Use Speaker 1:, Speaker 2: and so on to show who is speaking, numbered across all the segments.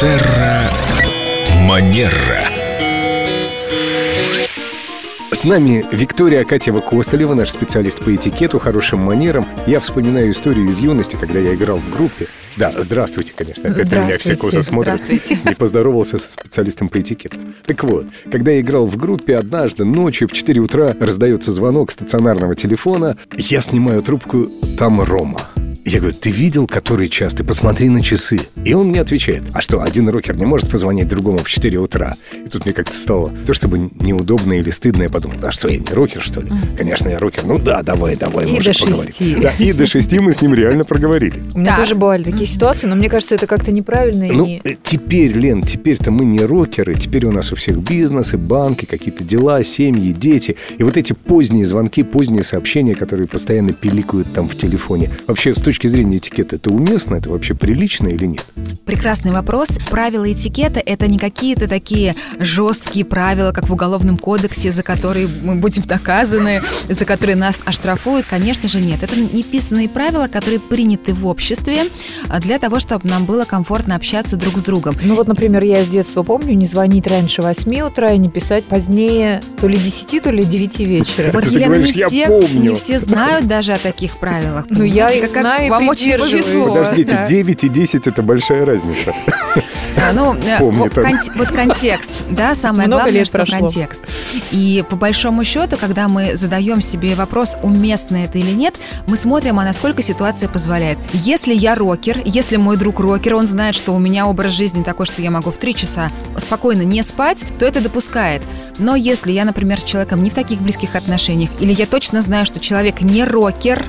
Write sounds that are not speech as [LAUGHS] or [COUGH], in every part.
Speaker 1: Терра Манера.
Speaker 2: С нами Виктория Акатьева Костолева, наш специалист по этикету, хорошим манерам. Я вспоминаю историю из юности, когда я играл в группе. Да, здравствуйте, конечно. Это меня все косо смотрят.
Speaker 3: Здравствуйте.
Speaker 2: Не поздоровался со специалистом по этикету. Так вот, когда я играл в группе, однажды ночью в 4 утра раздается звонок стационарного телефона. Я снимаю трубку, там Рома. Я говорю, ты видел, который час? Ты посмотри на часы. И он мне отвечает, а что, один рокер не может позвонить другому в 4 утра? И тут мне как-то стало, то чтобы неудобно или стыдно, я подумал, а что, я не рокер, что ли? Конечно, я рокер. Ну да, давай, давай,
Speaker 3: И
Speaker 2: может,
Speaker 3: до
Speaker 2: поговорим.
Speaker 3: шести.
Speaker 2: Да, и до шести мы с ним реально проговорили.
Speaker 4: У меня
Speaker 3: Да.
Speaker 4: тоже бывали такие ситуации, но мне кажется, это как-то неправильно.
Speaker 2: Ну,
Speaker 4: и...
Speaker 2: э, теперь, Лен, теперь-то мы не рокеры, теперь у нас у всех бизнесы, банки, какие-то дела, семьи, дети. И вот эти поздние звонки, поздние сообщения, которые постоянно пиликают там в телефоне. Вообще, с точки зрения этикета, это уместно, это вообще прилично или нет?
Speaker 3: Прекрасный вопрос. Правила этикета – это не какие-то такие жесткие правила, как в Уголовном кодексе, за которые мы будем наказаны, за которые нас оштрафуют. Конечно же, нет. Это неписанные правила, которые приняты в обществе а, для того, чтобы нам было комфортно общаться друг с другом.
Speaker 4: Ну вот, например, я с детства помню не звонить раньше 8 утра и не писать позднее то ли 10, то ли 9 вечера.
Speaker 3: Вот, Елена, не
Speaker 2: «Я
Speaker 3: все,
Speaker 2: помню».
Speaker 3: не все знают даже о таких правилах.
Speaker 4: Ну, я их знаю и
Speaker 3: Вам очень повезло.
Speaker 2: Подождите,
Speaker 3: да.
Speaker 2: 9 и 10 это большая разница.
Speaker 3: А, Ну, э, [LAUGHS]
Speaker 2: Помнит
Speaker 3: вот,
Speaker 2: он.
Speaker 3: конте- вот контекст, да, самое
Speaker 4: Много
Speaker 3: главное, что
Speaker 4: прошло.
Speaker 3: контекст. И по большому счету, когда мы задаем себе вопрос, уместно это или нет, мы смотрим, а насколько ситуация позволяет. Если я рокер, если мой друг рокер, он знает, что у меня образ жизни такой, что я могу в три часа спокойно не спать, то это допускает. Но если я, например, с человеком не в таких близких отношениях, или я точно знаю, что человек не рокер,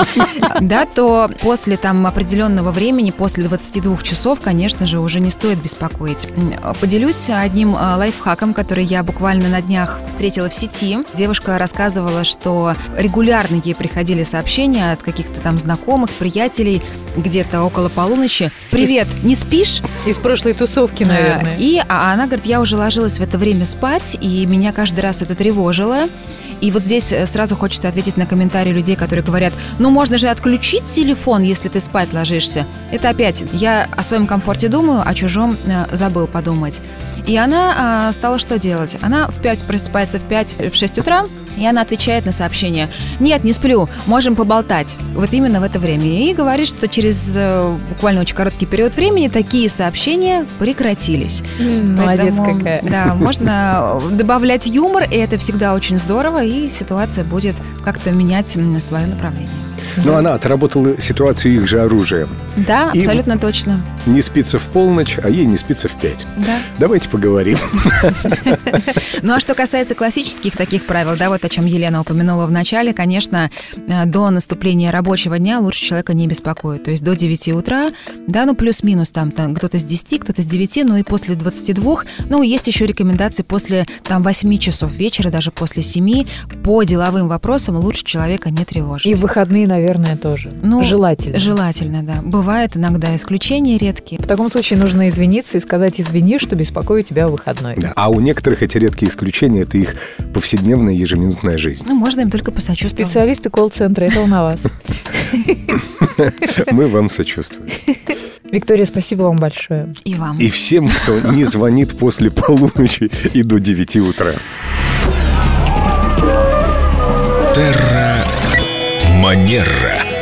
Speaker 3: [LAUGHS] да, то после там определенного времени, после 22 часов, конечно же, уже не стоит беспокоить. Поделюсь одним а, лайфхаком, который я буквально на днях встретила в сети. Девушка рассказывала, что регулярно ей приходили сообщения от каких-то там знакомых, приятелей, где-то около полуночи. «Привет, не спишь?»
Speaker 4: Из прошлой тусовки, наверное.
Speaker 3: А, И а она говорит, я уже ложилась в это время спать, и меня каждый раз это тревожило. И вот здесь э, сразу хочется ответить на комментарии людей, которые говорят, ну можно же отключить телефон, если ты спать ложишься. Это опять, я о своем комфорте думаю, о чужом э, забыл подумать. И она а, стала что делать? Она в 5 просыпается в 5, в 6 утра, и она отвечает на сообщение. Нет, не сплю, можем поболтать. Вот именно в это время. И говорит, что через э, буквально очень короткий период времени такие сообщения прекратились.
Speaker 4: Молодец
Speaker 3: Поэтому,
Speaker 4: какая.
Speaker 3: Да, [LAUGHS] можно добавлять юмор, и это всегда очень здорово, и ситуация будет как-то менять свое направление.
Speaker 2: Но она отработала ситуацию их же оружием.
Speaker 3: Да,
Speaker 2: И-
Speaker 3: абсолютно точно.
Speaker 2: Не спится в полночь, а ей не спится в 5.
Speaker 3: Да.
Speaker 2: Давайте поговорим.
Speaker 3: Ну а что касается классических таких правил, да, вот о чем Елена упомянула в начале, конечно, э, до наступления рабочего дня лучше человека не беспокоить. То есть до 9 утра, да, ну плюс-минус там, там кто-то с 10, кто-то с 9, ну и после 22. Ну, есть еще рекомендации после там 8 часов вечера, даже после 7. По деловым вопросам лучше человека не тревожить.
Speaker 4: И в выходные, наверное, тоже.
Speaker 3: Ну,
Speaker 4: Желательно.
Speaker 3: Желательно, да. Бывает иногда исключения редкие.
Speaker 4: В таком случае нужно извиниться и сказать извини, что беспокою тебя в выходной.
Speaker 2: Да. А у некоторых эти редкие исключения – это их повседневная ежеминутная жизнь.
Speaker 3: Ну, можно им только посочувствовать.
Speaker 4: Специалисты колл-центра, это он на вас.
Speaker 2: Мы вам сочувствуем.
Speaker 4: Виктория, спасибо вам большое.
Speaker 3: И вам.
Speaker 2: И всем, кто не звонит после полуночи и до 9 утра.
Speaker 1: Терра Манера.